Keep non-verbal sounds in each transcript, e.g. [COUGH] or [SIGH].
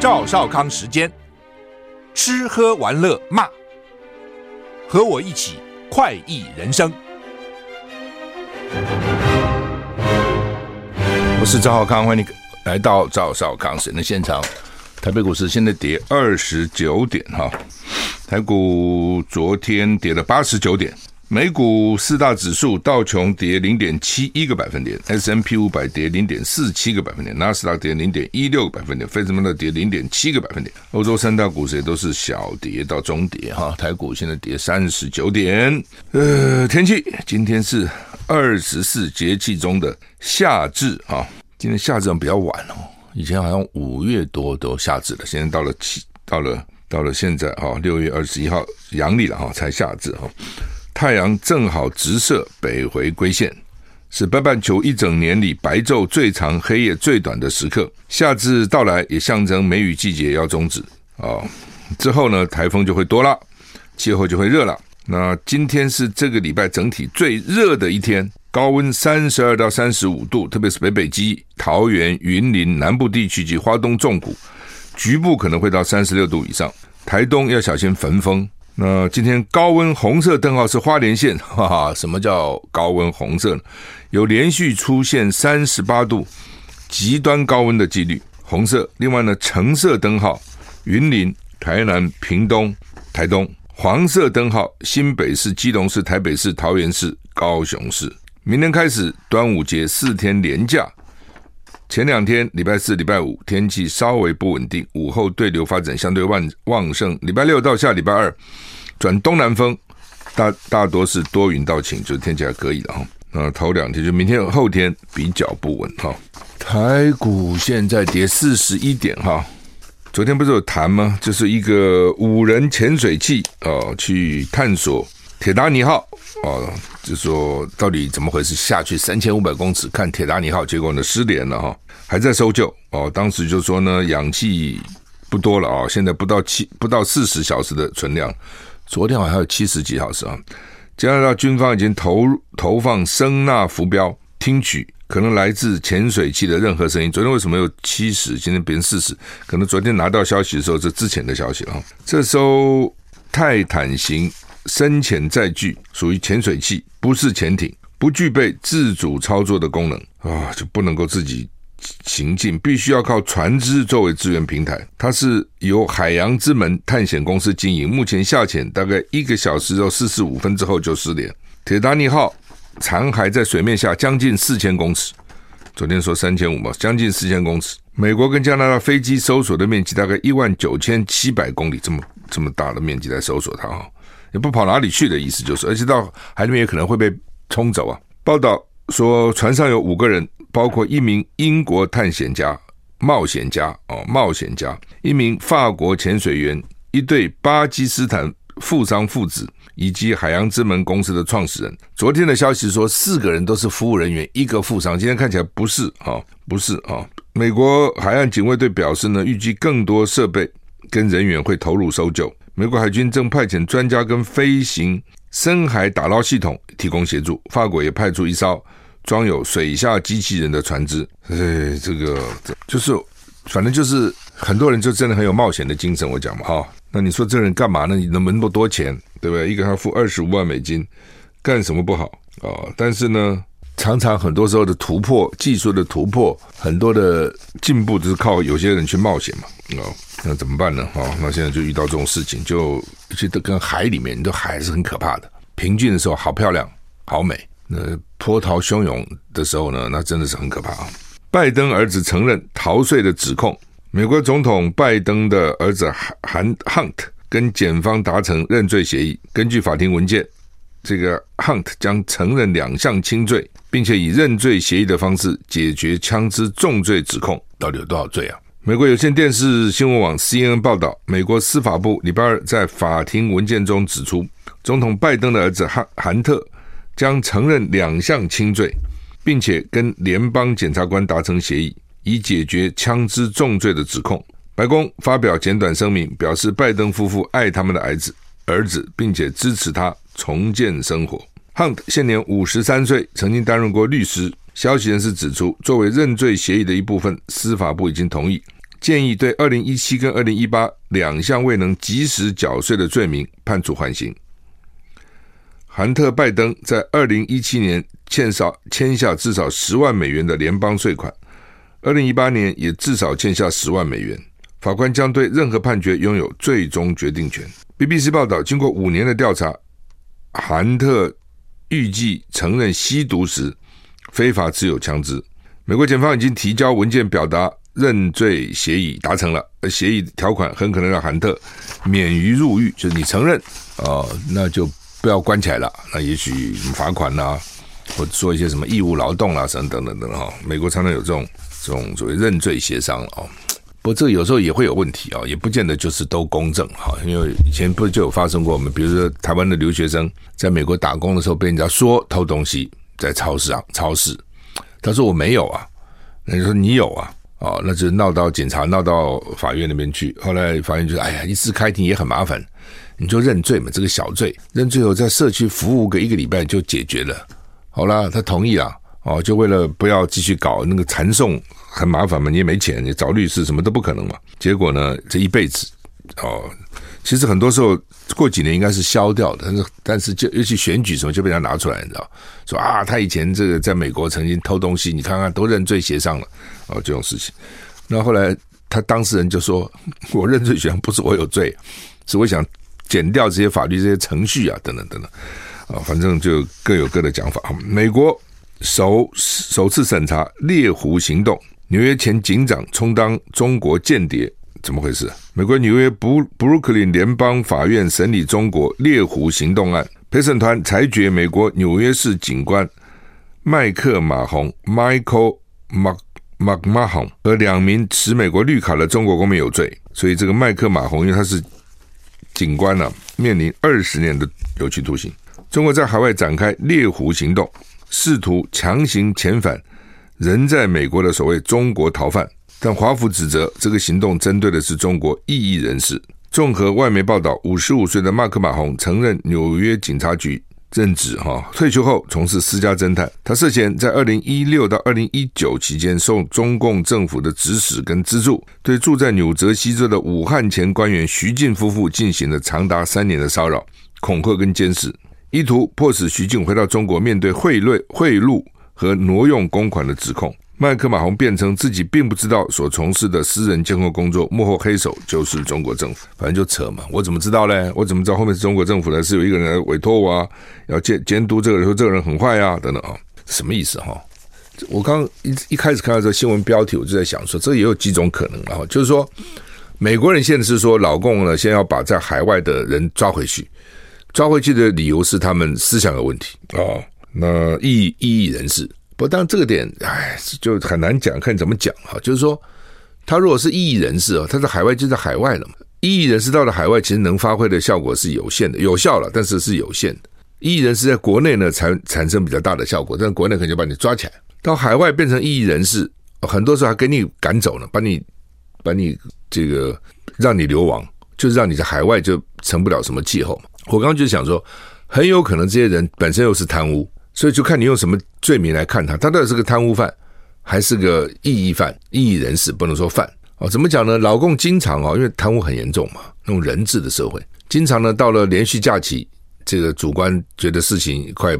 赵少康时间，吃喝玩乐骂，和我一起快意人生。我是赵少康，欢迎你来到赵少康时的现场。台北股市现在跌二十九点哈，台股昨天跌了八十九点。美股四大指数，道琼跌零点七一个百分点，S M P 五百跌零点四七个百分点，纳斯达克跌零点一六个百分点，费城半导跌零点七个百分点。欧洲三大股市也都是小跌到中跌哈，台股现在跌三十九点。呃，天气今天是二十四节气中的夏至哈，今天夏至比较晚哦，以前好像五月多都夏至了，现在到了七到了到了现在哈，六月二十一号阳历了哈才夏至哈。太阳正好直射北回归线，是北半球一整年里白昼最长、黑夜最短的时刻。夏至到来，也象征梅雨季节要终止哦。之后呢，台风就会多了，气候就会热了。那今天是这个礼拜整体最热的一天，高温三十二到三十五度，特别是北北基、桃园、云林南部地区及花东纵谷，局部可能会到三十六度以上。台东要小心焚风。那今天高温红色灯号是花莲县，[LAUGHS] 哈哈，什么叫高温红色呢？有连续出现三十八度极端高温的几率，红色。另外呢，橙色灯号云林、台南、屏东、台东，黄色灯号新北市、基隆市、台北市、桃园市、高雄市。明天开始端午节四天连假。前两天，礼拜四、礼拜五天气稍微不稳定，午后对流发展相对旺旺盛。礼拜六到下礼拜二转东南风，大大多是多云到晴，就是天气还可以的哈。那头两天就明天、后天比较不稳哈。台股现在跌四十一点哈。昨天不是有谈吗？就是一个五人潜水器哦，去探索铁达尼号。哦，就说到底怎么回事？下去三千五百公尺看铁达尼号，结果呢失联了哈，还在搜救哦。当时就说呢，氧气不多了啊，现在不到七不到四十小时的存量，昨天好像有七十几小时啊。加拿大军方已经投投放声纳浮标，听取可能来自潜水器的任何声音。昨天为什么有七十？今天变成四十？可能昨天拿到消息的时候是之前的消息了。这艘泰坦型。深潜载具属于潜水器，不是潜艇，不具备自主操作的功能啊，就不能够自己行进，必须要靠船只作为支援平台。它是由海洋之门探险公司经营，目前下潜大概一个小时到四十五分之后就失联。铁达尼号残骸在水面下将近四千公尺，昨天说三千五嘛，将近四千公尺。美国跟加拿大飞机搜索的面积大概一万九千七百公里，这么这么大的面积来搜索它哈。也不跑哪里去的意思就是，而且到海里面也可能会被冲走啊。报道说，船上有五个人，包括一名英国探险家、冒险家哦，冒险家，一名法国潜水员，一对巴基斯坦富商父子，以及海洋之门公司的创始人。昨天的消息说，四个人都是服务人员，一个富商。今天看起来不是啊，不是啊。美国海岸警卫队表示呢，预计更多设备跟人员会投入搜救。美国海军正派遣专家跟飞行深海打捞系统提供协助。法国也派出一艘装有水下机器人的船只。哎，这个就是，反正就是很多人就真的很有冒险的精神。我讲嘛，哈，那你说这人干嘛呢？你能那么多钱，对不对？一个他付二十五万美金，干什么不好啊、哦？但是呢，常常很多时候的突破，技术的突破，很多的进步，都是靠有些人去冒险嘛，哦。那怎么办呢？哦，那现在就遇到这种事情，就其实跟海里面，你都海是很可怕的。平静的时候好漂亮，好美；那波涛汹涌的时候呢，那真的是很可怕啊。拜登儿子承认逃税的指控。美国总统拜登的儿子韩韩 Hunt 跟检方达成认罪协议。根据法庭文件，这个 Hunt 将承认两项轻罪，并且以认罪协议的方式解决枪支重罪指控。到底有多少罪啊？美国有线电视新闻网 CNN 报道，美国司法部礼拜二在法庭文件中指出，总统拜登的儿子韩韩特将承认两项轻罪，并且跟联邦检察官达成协议，以解决枪支重罪的指控。白宫发表简短声明，表示拜登夫妇爱他们的儿子，儿子，并且支持他重建生活。Hunt 现年五十三岁，曾经担任过律师。消息人士指出，作为认罪协议的一部分，司法部已经同意建议对二零一七跟二零一八两项未能及时缴税的罪名判处缓刑。韩特拜登在二零一七年欠少签下至少十万美元的联邦税款，二零一八年也至少欠下十万美元。法官将对任何判决拥有最终决定权。BBC 报道，经过五年的调查，韩特预计承认吸毒时非法持有枪支。美国检方已经提交文件表达认罪协议达成了，而协议条款很可能让韩特免于入狱，就是你承认哦，那就不要关起来了，那也许罚款呐、或者做一些什么义务劳动啊，什么等等等等哈。美国常常有这种这种所谓认罪协商哦。不过这有时候也会有问题啊，也不见得就是都公正哈。因为以前不就有发生过我们，比如说台湾的留学生在美国打工的时候被人家说偷东西，在超市上超市，他说我没有啊，那你说你有啊，哦，那就闹到警察，闹到法院那边去。后来法院就说，哎呀，一次开庭也很麻烦，你就认罪嘛，这个小罪，认罪后在社区服务个一个礼拜就解决了。好了，他同意了。哦，就为了不要继续搞那个缠讼，很麻烦嘛，你也没钱，你找律师什么都不可能嘛。结果呢，这一辈子，哦，其实很多时候过几年应该是消掉的，但是但是就尤其选举什么就被人家拿出来，你知道？说啊，他以前这个在美国曾经偷东西，你看看都认罪协商了，哦，这种事情。那后来他当事人就说，我认罪协商不是我有罪，是我想减掉这些法律这些程序啊，等等等等，啊，反正就各有各的讲法。美国。首首次审查猎狐行动，纽约前警长充当中国间谍，怎么回事？美国纽约布布鲁克林联邦法院审理中国猎狐行动案，陪审团裁决美国纽约市警官麦克马洪 （Michael Mac McMahon） 和两名持美国绿卡的中国公民有罪，所以这个麦克马洪，因为他是警官呢、面临二十年的有期徒刑。中国在海外展开猎狐行动。试图强行遣返人在美国的所谓中国逃犯，但华府指责这个行动针对的是中国异议人士。综合外媒报道，五十五岁的马克马洪曾任纽约警察局任职，哈，退休后从事私家侦探。他涉嫌在二零一六到二零一九期间，受中共政府的指使跟资助，对住在纽泽西州的武汉前官员徐静夫妇进行了长达三年的骚扰、恐吓跟监视。意图迫使徐静回到中国，面对贿赂、贿赂和挪用公款的指控。麦克马洪辩称自己并不知道所从事的私人监控工作幕后黑手就是中国政府。反正就扯嘛，我怎么知道嘞？我怎么知道后面是中国政府呢？是有一个人来委托我啊，要监监督这个人，说这个人很坏啊，等等啊，什么意思哈？我刚一一开始看到这新闻标题，我就在想说，这也有几种可能啊，就是说美国人现在是说老共呢，先要把在海外的人抓回去。抓回去的理由是他们思想有问题哦，那异异议人士，不但这个点，哎，就很难讲，看怎么讲哈。就是说，他如果是异议人士哦，他在海外就在海外了嘛。异议人士到了海外，其实能发挥的效果是有限的，有效了，但是是有限的。异议人士在国内呢，才产生比较大的效果，但是国内可能就把你抓起来，到海外变成异议人士，很多时候还给你赶走了，把你把你这个让你流亡，就是让你在海外就成不了什么气候嘛。我刚刚就想说，很有可能这些人本身又是贪污，所以就看你用什么罪名来看他，他到底是个贪污犯，还是个异议犯、异议人士，不能说犯哦。怎么讲呢？老共经常啊，因为贪污很严重嘛，那种人治的社会，经常呢到了连续假期，这个主官觉得事情快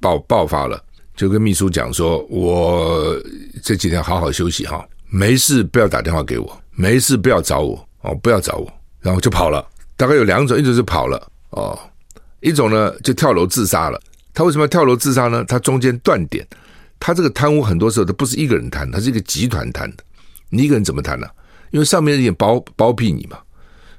爆爆发了，就跟秘书讲说：“我这几天好好休息哈，没事不要打电话给我，没事不要找我哦，不要找我。”然后就跑了。大概有两种，一种是跑了。哦，一种呢就跳楼自杀了。他为什么要跳楼自杀呢？他中间断点，他这个贪污很多时候都不是一个人贪，他是一个集团贪的。你一个人怎么贪呢？因为上面也包包庇你嘛，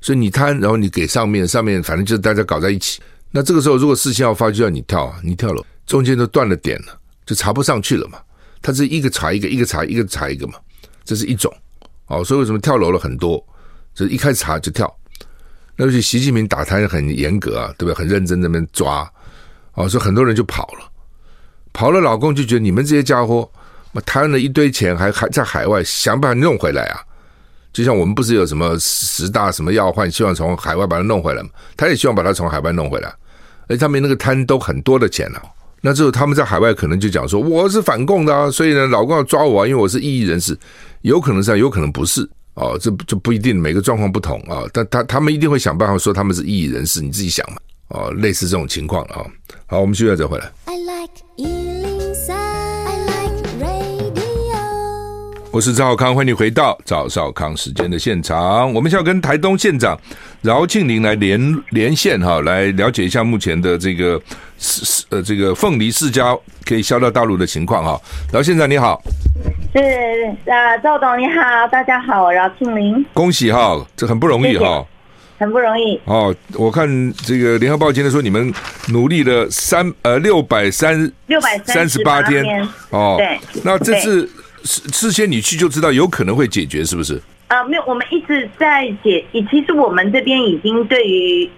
所以你贪，然后你给上面，上面反正就是大家搞在一起。那这个时候如果事情要发，就要你跳啊，你跳楼，中间都断了点了，就查不上去了嘛。他是一个查一个，一个查一个查一个嘛，这是一种。哦，所以为什么跳楼了很多？就是一开始查就跳。尤其习近平打贪很严格啊，对不对？很认真在那边抓，哦，所以很多人就跑了，跑了。老公就觉得你们这些家伙，贪了一堆钱，还还在海外想办法弄回来啊。就像我们不是有什么十大什么要换，希望从海外把它弄回来嘛？他也希望把它从海外弄回来，而他们那个贪都很多的钱了，那之后他们在海外可能就讲说我是反共的啊，所以呢，老公要抓我啊，因为我是异议人士，有可能是，有可能不是。哦，这这不一定，每个状况不同啊。但他他们一定会想办法说他们是异议人士，你自己想嘛。哦，类似这种情况啊。好，我们现在再回来。I like 我是赵少康，欢迎你回到赵少康时间的现场。我们要跟台东县长饶庆林来连连线哈，来了解一下目前的这个是呃这个凤梨释迦可以销到大陆的情况哈。饶县长你好，是啊赵董你好，大家好，我饶庆林，恭喜哈，这很不容易哈，很不容易哦。我看这个联合报今天说你们努力了三呃六百三六百三十八天哦，对，那这次。事事先你去就知道有可能会解决，是不是？呃，没有，我们一直在解。其实我们这边已经对于，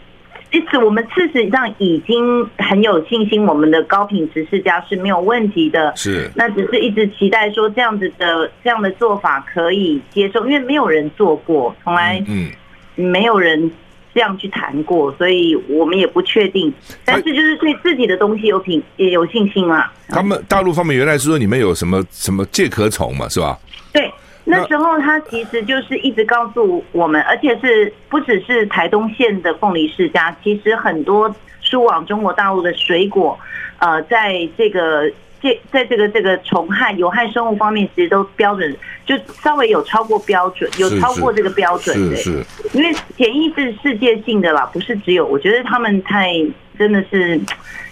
其实我们事实上已经很有信心，我们的高品质世家是没有问题的。是。那只是一直期待说这样子的这样的做法可以接受，因为没有人做过，从来嗯没有人。这样去谈过，所以我们也不确定。但是就是对自己的东西有品也有信心啊。他们大陆方面原来是说你们有什么什么介壳虫嘛，是吧？对，那时候他其实就是一直告诉我们，而且是不只是台东县的凤梨世家，其实很多输往中国大陆的水果，呃，在这个。在在这个这个虫害有害生物方面，其实都标准就稍微有超过标准，有超过这个标准的。是，因为检疫是世界性的啦，不是只有。我觉得他们太真的是，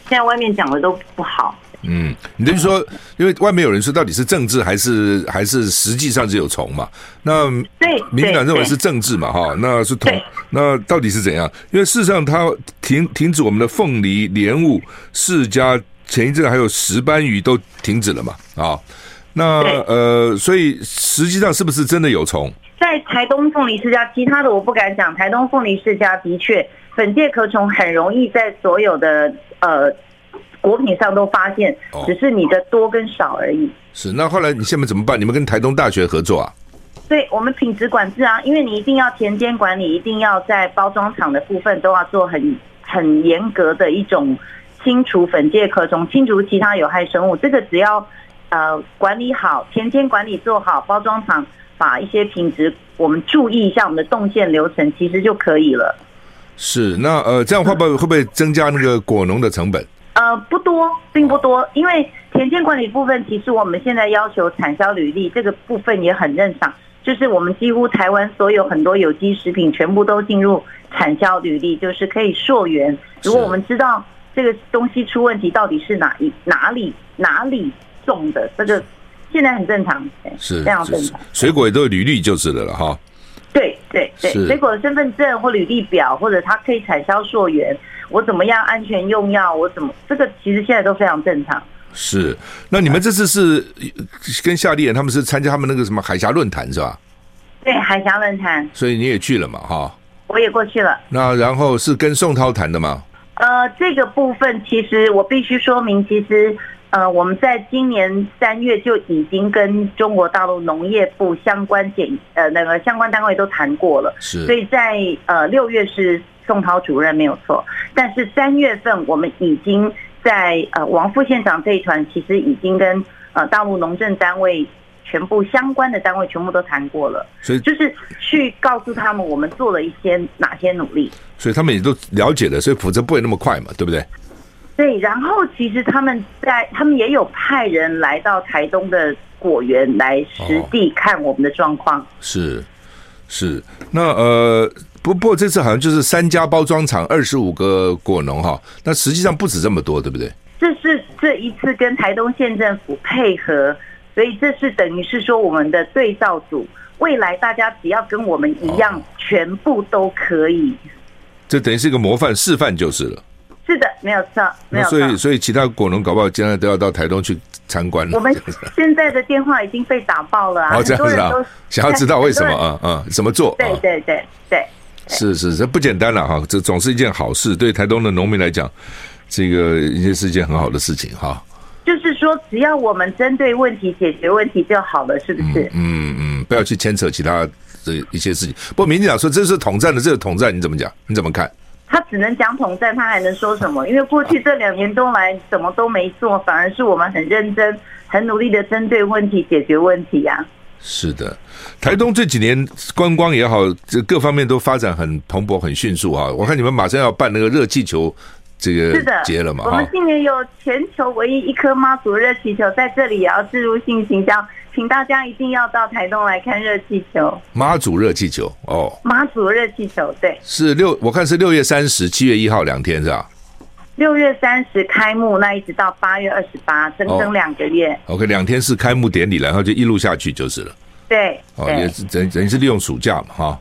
现在外面讲的都不好。嗯，你就是说，因为外面有人说到底是政治还是还是实际上只有虫嘛？那对，民进党认为是政治嘛？哈，那是同，那到底是怎样？因为事实上，它停停止我们的凤梨、莲雾、释迦。前一阵还有石斑鱼都停止了嘛？啊，那呃，所以实际上是不是真的有虫？在台东凤梨世家，其他的我不敢讲。台东凤梨世家的确粉介壳虫很容易在所有的呃果品上都发现，只是你的多跟少而已。是，那后来你现在怎么办？你们跟台东大学合作啊？对，我们品质管制啊，因为你一定要田间管理，一定要在包装厂的部分都要做很很严格的一种。清除粉介壳虫，清除其他有害生物，这个只要呃管理好，田间管理做好，包装厂把一些品质我们注意一下，我们的动线流程其实就可以了。是，那呃这样会不会会不会增加那个果农的成本？呃，不多，并不多，因为田间管理部分，其实我们现在要求产销履历这个部分也很正常，就是我们几乎台湾所有很多有机食品全部都进入产销履历，就是可以溯源。如果我们知道。这个东西出问题到底是哪一哪里哪里种的？这个现在很正常，是非常正常。水果也都有履历就是了了哈。对对对，水果的身份证或履历表，或者它可以产销溯源，我怎么样安全用药？我怎么这个其实现在都非常正常。是，那你们这次是跟夏立言他们是参加他们那个什么海峡论坛是吧？对，海峡论坛。所以你也去了嘛？哈，我也过去了。那然后是跟宋涛谈的吗？呃，这个部分其实我必须说明，其实呃，我们在今年三月就已经跟中国大陆农业部相关检呃那个相关单位都谈过了，是。所以在呃六月是宋涛主任没有错，但是三月份我们已经在呃王副县长这一团，其实已经跟呃大陆农政单位。全部相关的单位全部都谈过了，所以就是去告诉他们我们做了一些哪些努力，所以他们也都了解了，所以否则不会那么快嘛，对不对？对，然后其实他们在他们也有派人来到台东的果园来实地看我们的状况，哦、是是，那呃不不过这次好像就是三家包装厂二十五个果农哈，那实际上不止这么多，对不对？这是这一次跟台东县政府配合。所以这是等于是说，我们的对照组未来大家只要跟我们一样，全部都可以。这等于是一个模范示范就是了。是的，没有错，没有错。所以，所以其他果农搞不好将来都要到台东去参观了。我们现在的电话已经被打爆了啊！哦，这样子啊，想要知道为什么啊啊？怎么做？对对对对，是是，这不简单了哈！这总是一件好事，对台东的农民来讲，这个也是一件很好的事情哈。就是说，只要我们针对问题解决问题就好了，是不是？嗯嗯，嗯，不要去牵扯其他的一些事情。不过民进党说这是统战的，这是统战你怎么讲？你怎么看？他只能讲统战，他还能说什么？因为过去这两年多来什么都没做，反而是我们很认真、很努力的针对问题解决问题呀、啊。是的，台东这几年观光也好，这各方面都发展很蓬勃、很迅速啊！我看你们马上要办那个热气球这个接了嘛？我们今年有全球唯一一颗妈祖热气球，在这里也要置入性行销，请大家一定要到台东来看热气球。妈祖热气球哦，妈祖热气球对，是六，我看是六月三十、七月一号两天是吧？六月三十开幕，那一直到八月二十八，整整两个月。哦、OK，两天是开幕典礼，然后就一路下去就是了。对，哦，也是等等于是利用暑假嘛，哈。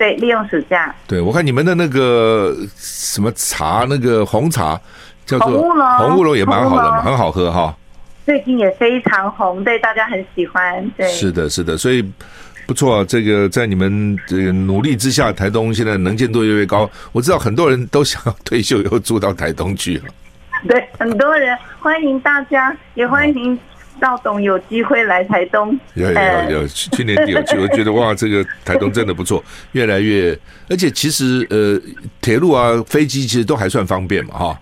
对，利用暑假。对，我看你们的那个什么茶，那个红茶叫做红乌龙，红乌龙也蛮好的嘛，很好喝哈。最近也非常红，对，大家很喜欢。对，是的，是的，所以。不错啊，这个在你们这个努力之下，台东现在能见度越来越高。我知道很多人都想要退休以后住到台东去了。对，很多人欢迎大家，也欢迎赵董有机会来台东。有有有，去年底有 [LAUGHS] 去，我觉得哇，这个台东真的不错，越来越，而且其实呃，铁路啊、飞机其实都还算方便嘛，哈。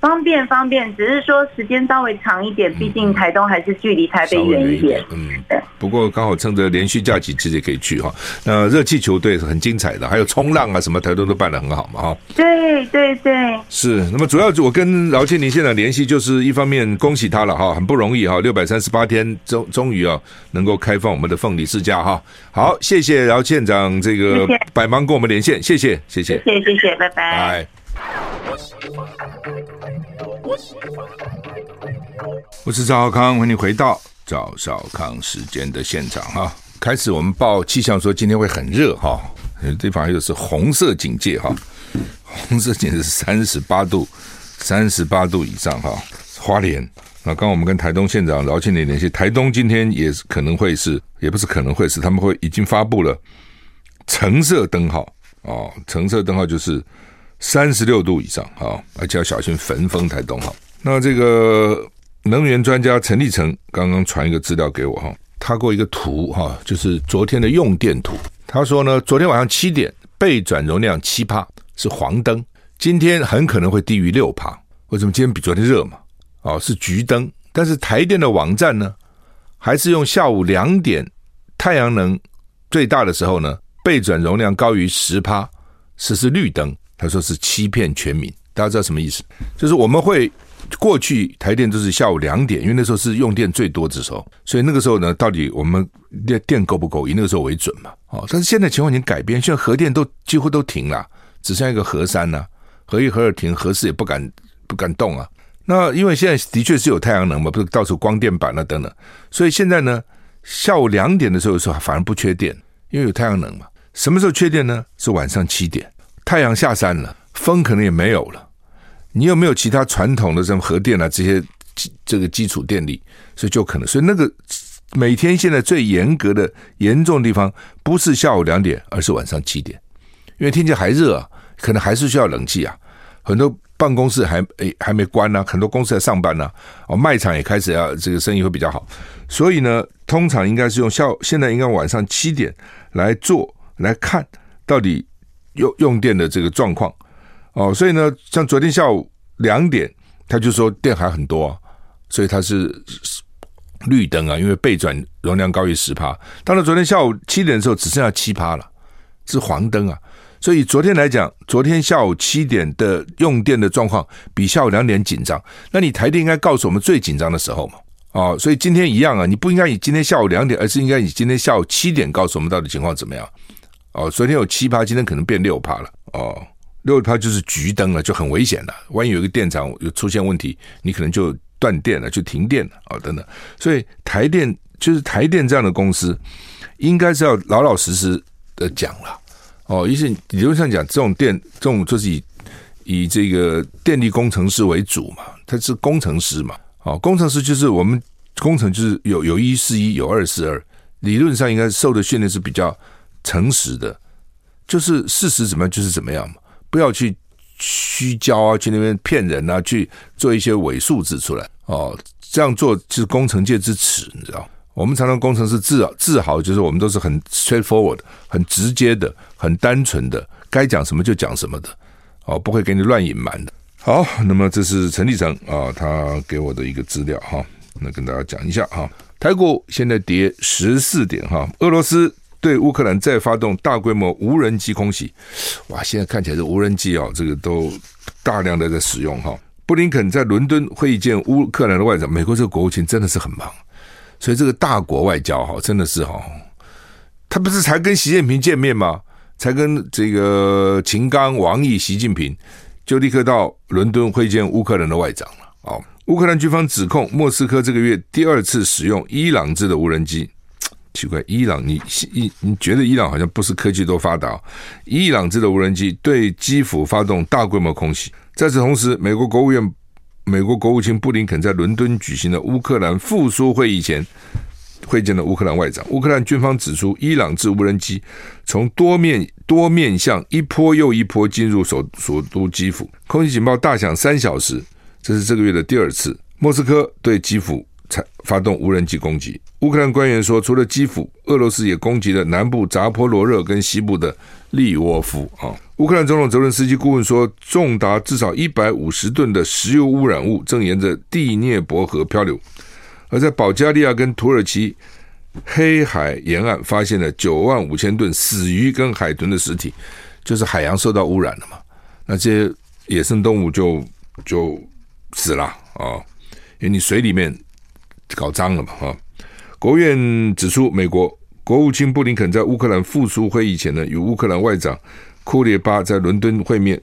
方便方便，只是说时间稍微长一点，毕竟台东还是距离台北远一点。嗯，对。不过刚好趁着连续假期，其实也可以去哈。那热气球队是很精彩的，还有冲浪啊什么，台东都办得很好嘛哈。对对对。是，那么主要我跟饶庆林现在联系，就是一方面恭喜他了哈，很不容易哈，六百三十八天终终于啊能够开放我们的凤梨世家哈。好，谢谢饶县长这个百忙跟我们连线，谢谢谢谢谢谢谢谢，拜拜。我是赵少康，欢迎回到赵少康时间的现场哈。开始我们报气象说今天会很热哈，这地方又是红色警戒哈，红色警戒是三十八度，三十八度以上哈。花莲，那刚刚我们跟台东县长饶庆林联系，台东今天也是可能会是，也不是可能会是，他们会已经发布了橙色灯号哦，橙色灯号就是。三十六度以上，哈，而且要小心焚风。台东，哈，那这个能源专家陈立成刚刚传一个资料给我，哈，他过一个图，哈，就是昨天的用电图。他说呢，昨天晚上七点备转容量七趴是黄灯，今天很可能会低于六趴。为什么今天比昨天热嘛？哦，是橘灯。但是台电的网站呢，还是用下午两点太阳能最大的时候呢，备转容量高于十趴，是是绿灯。他说是欺骗全民，大家知道什么意思？就是我们会过去台电都是下午两点，因为那时候是用电最多的时候，所以那个时候呢，到底我们电电够不够，以那个时候为准嘛。哦，但是现在情况已经改变，现在核电都几乎都停了，只剩一个核三呢、核一核二停，核四也不敢不敢动啊。那因为现在的确是有太阳能嘛，不是到处光电板了、啊、等等，所以现在呢，下午两点的时候的时候反而不缺电，因为有太阳能嘛。什么时候缺电呢？是晚上七点。太阳下山了，风可能也没有了。你有没有其他传统的什么核电啊？这些基这个基础电力，所以就可能。所以那个每天现在最严格的严重的地方，不是下午两点，而是晚上七点，因为天气还热啊，可能还是需要冷气啊。很多办公室还诶还没关呢、很多公司在上班呢、哦，卖场也开始要这个生意会比较好。所以呢，通常应该是用下午，现在应该晚上七点来做来看到底。用用电的这个状况哦，所以呢，像昨天下午两点，他就说电还很多，所以它是绿灯啊，因为备转容量高于十帕。到了昨天下午七点的时候，只剩下七趴了，是黄灯啊。所以昨天来讲，昨天下午七点的用电的状况比下午两点紧张。那你台电应该告诉我们最紧张的时候嘛？哦，所以今天一样啊，你不应该以今天下午两点，而是应该以今天下午七点告诉我们到底情况怎么样。哦，昨天有七趴，今天可能变六趴了。哦，六趴就是橘灯了，就很危险了。万一有一个电厂有出现问题，你可能就断电了，就停电了、哦，等等。所以台电就是台电这样的公司，应该是要老老实实的讲了。哦，于是理论上讲，这种电这种就是以以这个电力工程师为主嘛，他是工程师嘛。哦，工程师就是我们工程就是有有一是一，有二是二，理论上应该受的训练是比较。诚实的，就是事实怎么样就是怎么样嘛，不要去虚焦啊，去那边骗人啊，去做一些伪数字出来哦。这样做就是工程界之耻，你知道？我们常常工程师自自豪，就是我们都是很 straightforward、很直接的、很单纯的，该讲什么就讲什么的哦，不会给你乱隐瞒的。好，那么这是陈立成啊，他给我的一个资料哈，那跟大家讲一下哈。台股现在跌十四点哈。俄罗斯对乌克兰再发动大规模无人机空袭，哇！现在看起来这无人机哦，这个都大量的在使用哈。布林肯在伦敦会见乌克兰的外长，美国这个国务卿真的是很忙，所以这个大国外交哈，真的是哈，他不是才跟习近平见面吗？才跟这个秦刚、王毅、习近平就立刻到伦敦会见乌克兰的外长了。哦，乌克兰军方指控莫斯科这个月第二次使用伊朗制的无人机，奇怪，伊朗你你你觉得伊朗好像不是科技多发达？伊朗制的无人机对基辅发动大规模空袭。在此同时，美国国务院、美国国务卿布林肯在伦敦举行的乌克兰复苏会议前，会见了乌克兰外长。乌克兰军方指出，伊朗制无人机从多面多面向一波又一波进入首首都基辅，空袭警报大响三小时。这是这个月的第二次，莫斯科对基辅才发动无人机攻击。乌克兰官员说，除了基辅，俄罗斯也攻击了南部扎波罗热跟西部的利沃夫啊。乌克兰总统泽伦斯基顾问说，重达至少一百五十吨的石油污染物正沿着第聂伯河漂流，而在保加利亚跟土耳其黑海沿岸发现了九万五千吨死鱼跟海豚的尸体，就是海洋受到污染了嘛？那这些野生动物就就死了啊，因为你水里面搞脏了嘛哈。国务院指出，美国国务卿布林肯在乌克兰复苏会议前呢，与乌克兰外长。库列巴在伦敦会面，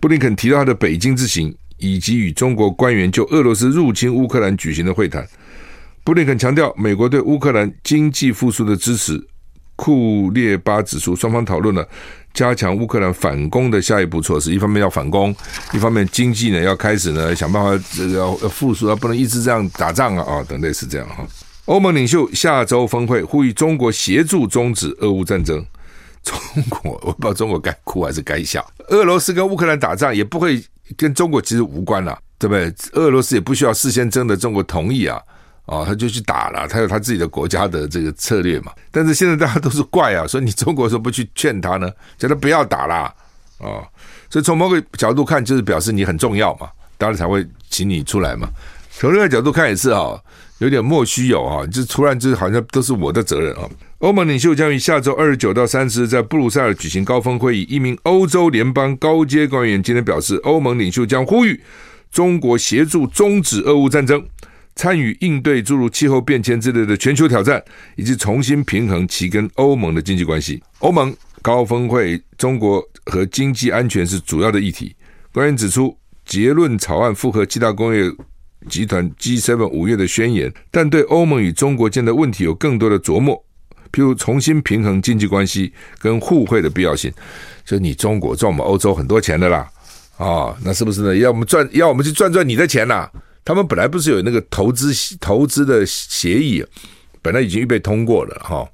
布林肯提到他的北京之行，以及与中国官员就俄罗斯入侵乌克兰举行的会谈。布林肯强调美国对乌克兰经济复苏的支持。库列巴指出，双方讨论了加强乌克兰反攻的下一步措施。一方面要反攻，一方面经济呢要开始呢想办法这个要复苏，不能一直这样打仗啊啊等类似这样哈。欧盟领袖下周峰会呼吁中国协助终止俄乌战争。中国，我不知道中国该哭还是该笑。俄罗斯跟乌克兰打仗也不会跟中国其实无关了，对不对？俄罗斯也不需要事先征得中国同意啊，哦，他就去打了，他有他自己的国家的这个策略嘛。但是现在大家都是怪啊，说你中国说不去劝他呢，叫他不要打了啊，哦，所以从某个角度看，就是表示你很重要嘛，当然才会请你出来嘛。从另外角度看也是啊，有点莫须有啊，就突然就是好像都是我的责任啊。欧盟领袖将于下周二十九到三十日在布鲁塞尔举行高峰会议。一名欧洲联邦高阶官员今天表示，欧盟领袖将呼吁中国协助终止俄乌战争，参与应对诸如气候变迁之类的全球挑战，以及重新平衡其跟欧盟的经济关系。欧盟高峰会，中国和经济安全是主要的议题。官员指出，结论草案符合七大工业集团 G7 五月的宣言，但对欧盟与中国间的问题有更多的琢磨。譬如重新平衡经济关系跟互惠的必要性，就你中国赚我们欧洲很多钱的啦，啊、哦，那是不是呢？要我们赚，要我们去赚赚你的钱呐？他们本来不是有那个投资投资的协议，本来已经预备通过了哈、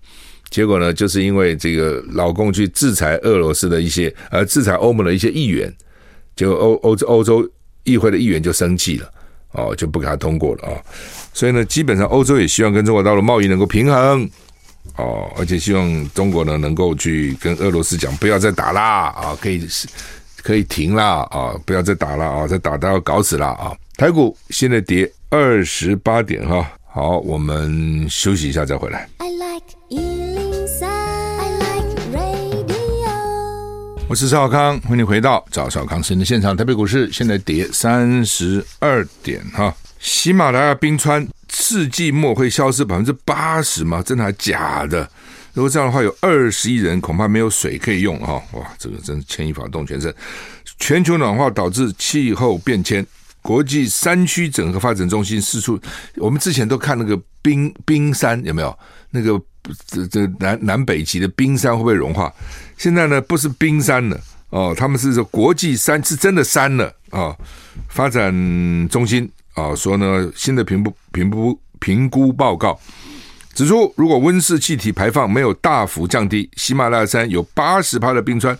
结果呢，就是因为这个老公去制裁俄罗斯的一些，呃，制裁欧盟的一些议员，结果欧欧洲欧洲议会的议员就生气了，哦，就不给他通过了啊、哦。所以呢，基本上欧洲也希望跟中国大陆贸易能够平衡。哦，而且希望中国呢能够去跟俄罗斯讲，不要再打啦啊，可以可以停啦啊，不要再打了啊，再打都要搞死了啊！台股现在跌二十八点哈，好，我们休息一下再回来。I like 103, I like radio。我是赵康，欢迎你回到赵少康新闻的现场。台北股市现在跌三十二点哈，喜马拉雅冰川。世纪末会消失百分之八十吗？真的还假的？如果这样的话，有二十亿人恐怕没有水可以用哈！哇，这个真是牵一发动全身。全球暖化导致气候变迁，国际山区整合发展中心释出，我们之前都看那个冰冰山有没有？那个这这南南北极的冰山会不会融化？现在呢，不是冰山了哦，他们是说国际山是真的山了啊！发展中心。啊，说呢，新的评估评估评估报告指出，如果温室气体排放没有大幅降低，喜马拉雅山有八十趴的冰川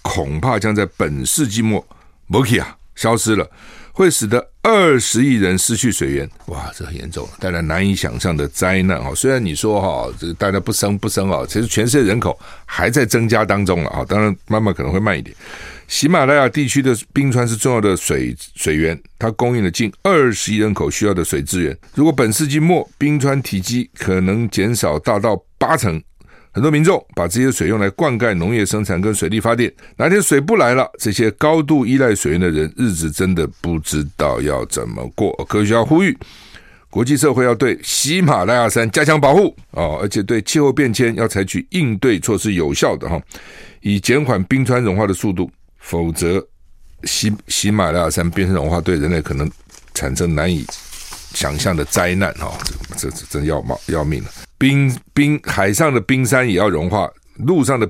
恐怕将在本世纪末，莫奇啊消失了，会使得二十亿人失去水源，哇，这很严重，带来难以想象的灾难啊。虽然你说哈，这大家不生不生啊，其实全世界人口还在增加当中了啊，当然慢慢可能会慢一点。喜马拉雅地区的冰川是重要的水水源，它供应了近二十亿人口需要的水资源。如果本世纪末冰川体积可能减少大到八成。很多民众把这些水用来灌溉农业生产跟水力发电，哪天水不来了，这些高度依赖水源的人日子真的不知道要怎么过。科学家呼吁国际社会要对喜马拉雅山加强保护啊，而且对气候变迁要采取应对措施，有效的哈，以减缓冰川融化的速度，否则喜喜马拉雅山冰川融化对人类可能产生难以想象的灾难哈，这这这真要冒要命了。冰冰海上的冰山也要融化，陆上的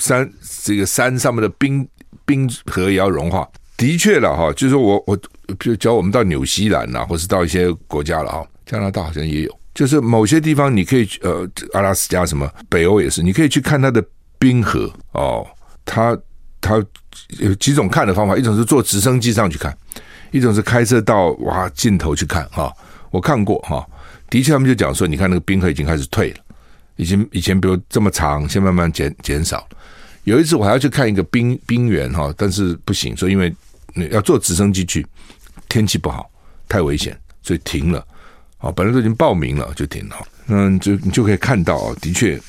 山这个山上面的冰冰河也要融化。的确了哈，就是我我，比如叫我们到纽西兰呐，或是到一些国家了哈，加拿大好像也有，就是某些地方你可以去呃，阿拉斯加什么北欧也是，你可以去看它的冰河哦。它它有几种看的方法，一种是坐直升机上去看，一种是开车到哇尽头去看哈。我看过哈。的确，他们就讲说，你看那个冰河已经开始退了，已经以前比如这么长，现在慢慢减减少。有一次我还要去看一个冰冰原哈，但是不行，说因为要坐直升机去，天气不好，太危险，所以停了。啊，本来都已经报名了，就停了。那就你就可以看到啊，的确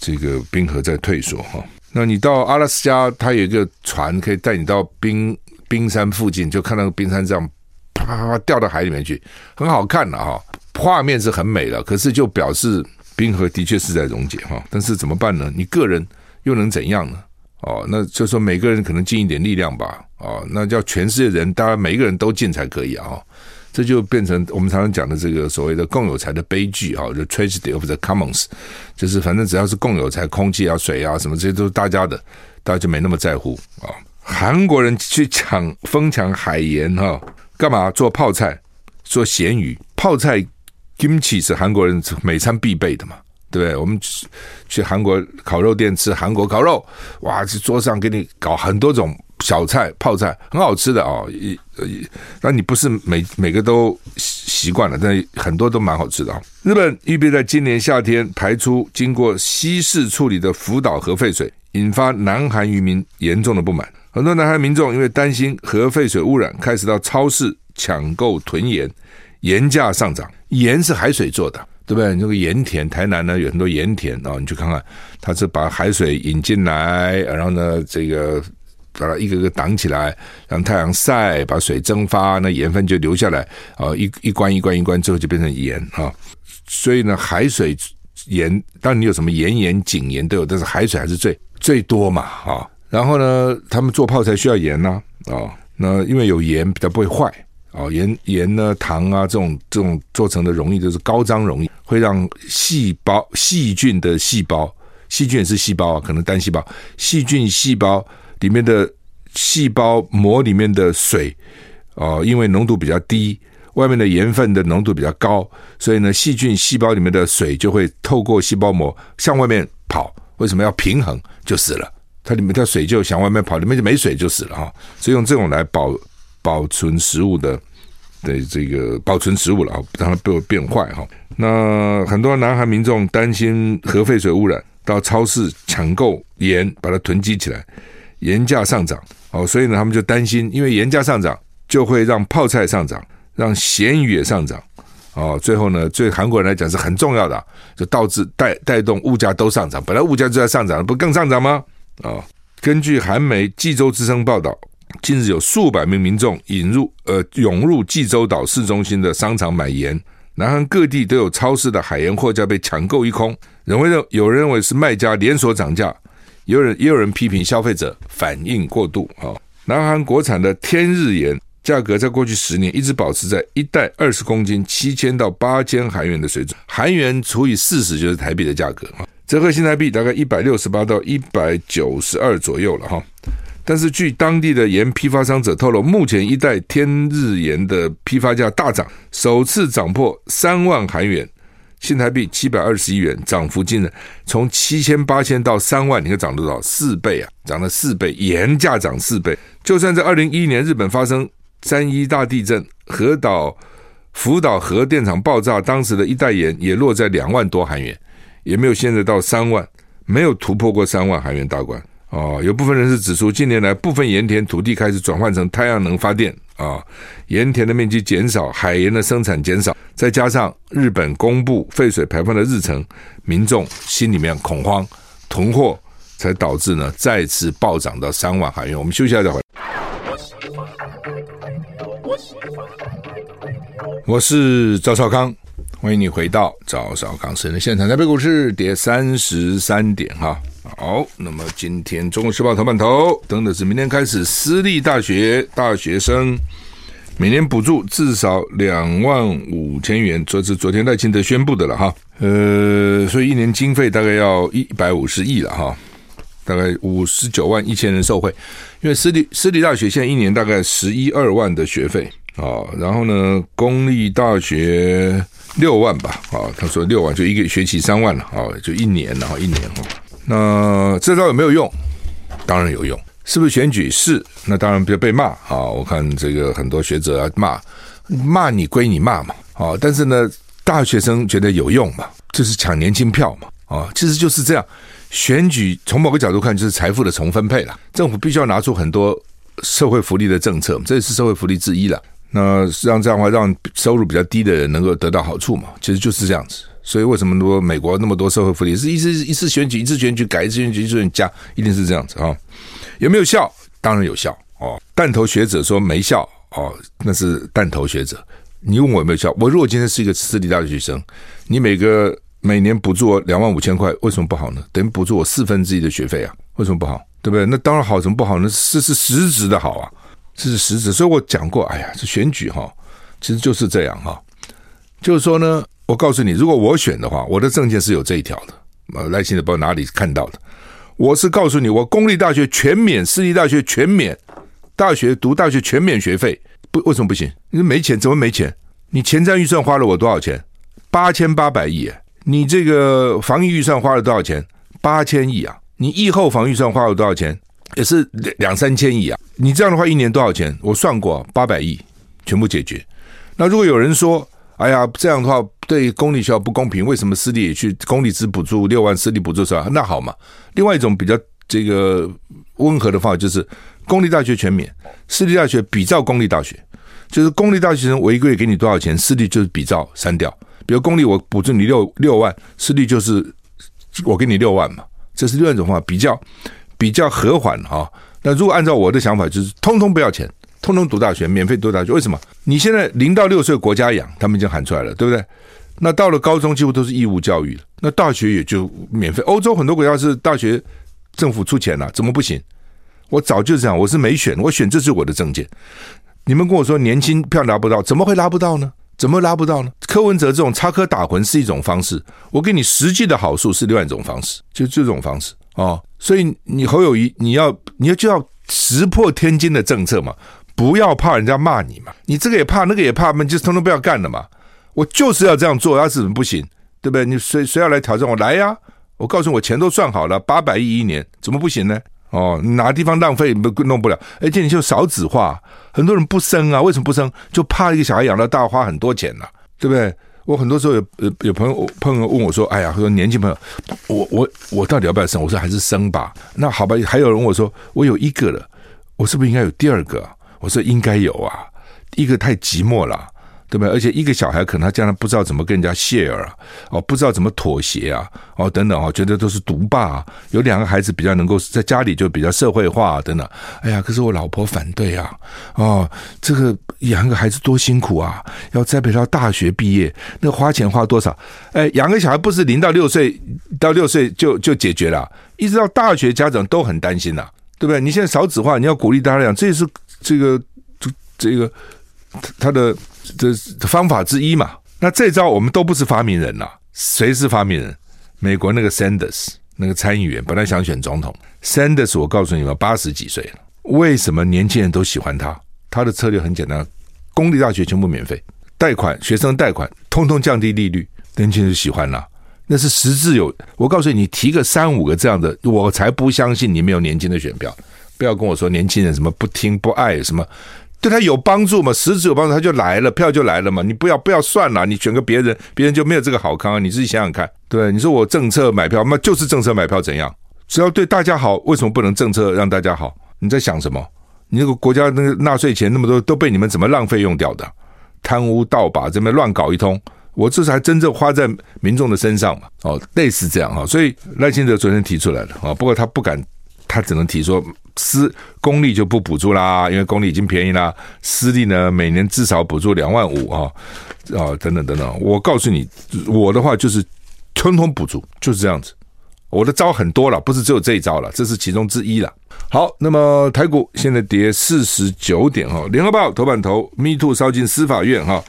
这个冰河在退缩哈。那你到阿拉斯加，它有一个船可以带你到冰冰山附近，就看到冰山这样啪啪啪掉到海里面去，很好看的哈。画面是很美的，可是就表示冰河的确是在溶解哈。但是怎么办呢？你个人又能怎样呢？哦，那就说每个人可能尽一点力量吧。哦，那叫全世界人，当然每一个人都尽才可以啊。这就变成我们常常讲的这个所谓的共有财的悲剧哈，就 tragedy of the commons，就是反正只要是共有财，空气啊、水啊什么这些都是大家的，大家就没那么在乎啊。韩国人去抢疯抢海盐哈，干嘛做泡菜、做咸鱼泡菜？Kimchi 是韩国人每餐必备的嘛，对不对？我们去韩国烤肉店吃韩国烤肉，哇，这桌上给你搞很多种小菜、泡菜，很好吃的哦。一，那你不是每每个都习惯了，但很多都蛮好吃的啊。日本预备在今年夏天排出经过稀释处理的福岛核废水，引发南韩渔民严重的不满。很多南韩民众因为担心核废水污染，开始到超市抢购囤盐。盐价上涨，盐是海水做的，对不对？那个盐田，台南呢有很多盐田啊，你去看看，它是把海水引进来，然后呢，这个把它一个个挡起来，让太阳晒，把水蒸发，那盐分就流下来啊，一一关一关一关之后就变成盐啊。所以呢，海水盐，当然你有什么盐盐、井盐都有，但是海水还是最最多嘛啊。然后呢，他们做泡菜需要盐呢啊，那因为有盐比较不会坏。哦，盐盐呢，糖啊，这种这种做成的溶液就是高张溶液，会让细胞细菌的细胞，细菌也是细胞啊，可能单细胞，细菌细胞里面的细胞膜里面的水，哦，因为浓度比较低，外面的盐分的浓度比较高，所以呢，细菌细胞里面的水就会透过细胞膜向外面跑。为什么要平衡？就死了，它里面的水就向外面跑，里面就没水就死了哈。所以用这种来保。保存食物的的这个保存食物了啊，让它不会变坏哈。那很多南韩民众担心核废水污染，到超市抢购盐，把它囤积起来，盐价上涨哦，所以呢，他们就担心，因为盐价上涨，就会让泡菜上涨，让咸鱼也上涨哦。最后呢，对韩国人来讲是很重要的，就导致带带动物价都上涨。本来物价就在上涨，不更上涨吗？啊、哦，根据韩媒济州之声报道。近日有数百名民众引入呃涌入济州岛市中心的商场买盐，南韩各地都有超市的海盐货架被抢购一空。认为认有人认为是卖家连锁涨价，也有人也有人批评消费者反应过度。啊，南韩国产的天日盐价格在过去十年一直保持在一袋二十公斤七千到八千韩元的水准，韩元除以四十就是台币的价格啊，折合新台币大概一百六十八到一百九十二左右了哈。但是，据当地的盐批发商者透露，目前一袋天日盐的批发价大涨，首次涨破三万韩元，新台币七百二十一元，涨幅惊人，从七千八千到三万，你看涨多少？四倍啊，涨了四倍，盐价涨四倍。就算在二零一一年日本发生三一大地震，核岛福岛核电厂爆炸，当时的一袋盐也落在两万多韩元，也没有现在到三万，没有突破过三万韩元大关。哦，有部分人士指出，近年来部分盐田土地开始转换成太阳能发电啊，盐田的面积减少，海盐的生产减少，再加上日本公布废水排放的日程，民众心里面恐慌囤货，才导致呢再次暴涨到三万韩元。我们休息一下再回。我是赵少康，欢迎你回到赵少康私人现场。台北股市跌三十三点哈。好，那么今天《中国时报》头版头登的是明天开始私立大学大学生每年补助至少两万五千元，这是昨天赖清德宣布的了哈。呃，所以一年经费大概要一百五十亿了哈，大概五十九万一千人受惠，因为私立私立大学现在一年大概十一二万的学费啊，然后呢，公立大学六万吧啊，他说六万就一个学期三万了啊，就一年然后一年哈。那这招有没有用？当然有用，是不是选举？是，那当然不要被骂啊！我看这个很多学者啊骂，骂你归你骂嘛，啊，但是呢，大学生觉得有用嘛，就是抢年轻票嘛，啊，其实就是这样。选举从某个角度看，就是财富的重分配了。政府必须要拿出很多社会福利的政策，这也是社会福利之一了。那让这样的话，让收入比较低的人能够得到好处嘛，其实就是这样子。所以为什么说美国那么多社会福利是一次一次选举一次选举改一次选举一次选举加，一定是这样子啊？有没有效？当然有效哦。弹头学者说没效哦，那是弹头学者。你问我有没有效？我如果今天是一个私立大学生，你每个每年补助我两万五千块，为什么不好呢？等于补助我四分之一的学费啊？为什么不好？对不对？那当然好，什么不好呢？这是实质的好啊，这是实质。所以我讲过，哎呀，这选举哈，其实就是这样哈，就是说呢。我告诉你，如果我选的话，我的政见是有这一条的。呃，赖清德不知道哪里看到的。我是告诉你，我公立大学全免，私立大学全免，大学读大学全免学费。不，为什么不行？你说没钱，怎么没钱？你前瞻预算花了我多少钱？八千八百亿。你这个防疫预算花了多少钱？八千亿啊。你疫后防预算花了多少钱？也是两两三千亿啊。你这样的话，一年多少钱？我算过，八百亿全部解决。那如果有人说，哎呀，这样的话对公立学校不公平。为什么私立也去公立只补助六万，私立补助少？那好嘛。另外一种比较这个温和的方法就是公立大学全免，私立大学比照公立大学，就是公立大学生我一个月给你多少钱，私立就是比照删掉。比如公立我补助你六六万，私立就是我给你六万嘛。这是另外一种方法，比较比较和缓哈。那如果按照我的想法，就是通通不要钱。通通读大学，免费读大学，为什么？你现在零到六岁国家养，他们已经喊出来了，对不对？那到了高中，几乎都是义务教育了，那大学也就免费。欧洲很多国家是大学政府出钱了，怎么不行？我早就这样，我是没选，我选这是我的证件。你们跟我说年轻票拿不到，怎么会拿不到呢？怎么拉不到呢？柯文哲这种插科打诨是一种方式，我给你实际的好处是另外一种方式，就这种方式哦。所以你侯友谊，你要你要就要石破天惊的政策嘛。不要怕人家骂你嘛，你这个也怕，那个也怕，那就通通不要干了嘛。我就是要这样做，要是怎么不行，对不对？你谁谁要来挑战我来呀？我告诉你，我钱都算好了，八百亿一年，怎么不行呢？哦，哪个地方浪费不弄不了？而且你就少子化，很多人不生啊，为什么不生？就怕一个小孩养到大花很多钱呐、对不对？我很多时候有有有朋友朋友问我说：“哎呀，说年轻朋友，我我我到底要不要生？”我说：“还是生吧。”那好吧，还有人问我说：“我有一个了，我是不是应该有第二个？”我说应该有啊，一个太寂寞了，对不对？而且一个小孩可能他将来不知道怎么跟人家 share 啊，哦，不知道怎么妥协啊，哦，等等啊，觉得都是独霸啊。有两个孩子比较能够在家里就比较社会化啊，等等。哎呀，可是我老婆反对啊，哦，这个养个孩子多辛苦啊，要栽培到大学毕业，那花钱花多少？哎，养个小孩不是零到六岁到六岁就就解决了，一直到大学家长都很担心呐，对不对？你现在少子化，你要鼓励大家养，这也是。这个这这个他的这方法之一嘛，那这招我们都不是发明人呐，谁是发明人？美国那个 Sanders 那个参议员本来想选总统，Sanders 我告诉你们八十几岁了，为什么年轻人都喜欢他？他的策略很简单，公立大学全部免费，贷款学生贷款通通降低利率，年轻人喜欢了，那是实质有。我告诉你，你提个三五个这样的，我才不相信你没有年轻的选票。不要跟我说年轻人什么不听不爱什么，对他有帮助嘛？实质有帮助，他就来了，票就来了嘛。你不要不要算了，你选个别人，别人就没有这个好康。你自己想想看，对，你说我政策买票，那就是政策买票怎样？只要对大家好，为什么不能政策让大家好？你在想什么？你那个国家那个纳税钱那么多都被你们怎么浪费用掉的？贪污盗把这边乱搞一通，我这才真正花在民众的身上嘛。哦，类似这样哈，所以赖清德昨天提出来了啊，不过他不敢，他只能提说私公立就不补助啦，因为公立已经便宜啦，私立呢每年至少补助两万五啊啊等等等等。我告诉你，我的话就是通通补助，就是这样子。我的招很多了，不是只有这一招了，这是其中之一了。好，那么台股现在跌四十九点哈。联合报头版头，Me Too 烧进司法院哈，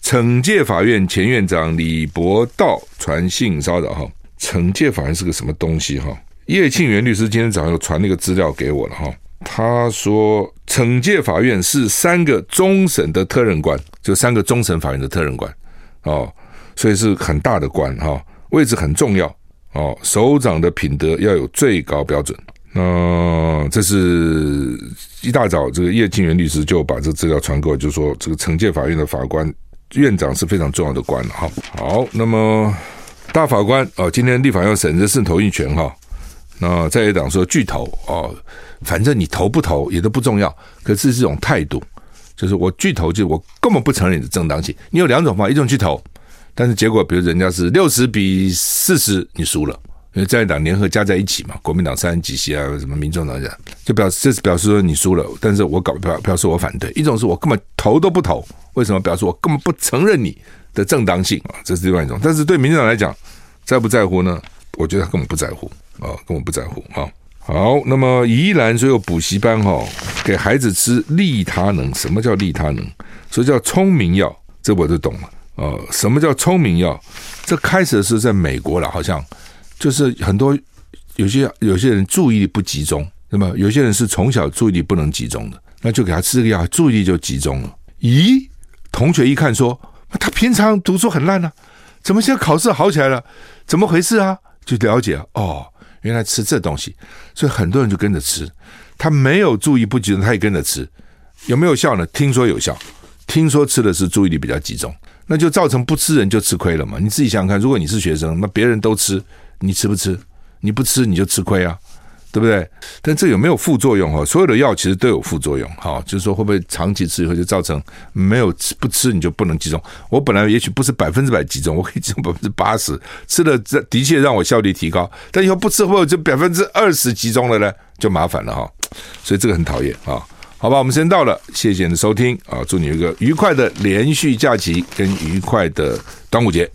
惩戒法院前院长李博道传性骚扰哈。惩戒法院是个什么东西哈？叶庆元律师今天早上又传那个资料给我了哈。他说，惩戒法院是三个终审的特任官，就三个终审法院的特任官哦，所以是很大的官哈，位置很重要。哦，首长的品德要有最高标准。那这是一大早，这个叶庆元律师就把这资料传过来，就说这个惩戒法院的法官院长是非常重要的官了。哈，好，那么大法官哦，今天立法要审的是投印权哈。那在野党说拒投哦，反正你投不投也都不重要，可是这种态度，就是我拒投，就我根本不承认你的正当性。你有两种方，一种去投。但是结果，比如人家是六十比四十，你输了，因为在野党联合加在一起嘛，国民党三十几席啊，什么民众党这样，就表示这是表示说你输了。但是我搞表表示我反对，一种是我根本投都不投，为什么？表示我根本不承认你的正当性啊，这是另外一种。但是对民进党来讲，在不在乎呢？我觉得他根本不在乎啊，根本不在乎啊。好，那么宜兰所有补习班哈，给孩子吃利他能，什么叫利他能？所以叫聪明药，这我就懂了。呃，什么叫聪明药？这开始是在美国了，好像就是很多有些有些人注意力不集中，那么有些人是从小注意力不能集中的，那就给他吃这个药，注意力就集中了。咦，同学一看说，他平常读书很烂呢、怎么现在考试好起来了？怎么回事啊？就了解哦，原来吃这东西，所以很多人就跟着吃。他没有注意不集中，他也跟着吃，有没有效呢？听说有效，听说吃的是注意力比较集中。那就造成不吃人就吃亏了嘛？你自己想想看，如果你是学生，那别人都吃，你吃不吃？你不吃你就吃亏啊，对不对？但这有没有副作用哈？所有的药其实都有副作用哈，就是说会不会长期吃以后就造成没有吃不吃你就不能集中？我本来也许不是百分之百集中，我可以集中百分之八十，吃了这的确让我效率提高，但以后不吃会不会就百分之二十集中了呢？就麻烦了哈，所以这个很讨厌啊。好吧，我们时间到了，谢谢你的收听啊！祝你有一个愉快的连续假期跟愉快的端午节。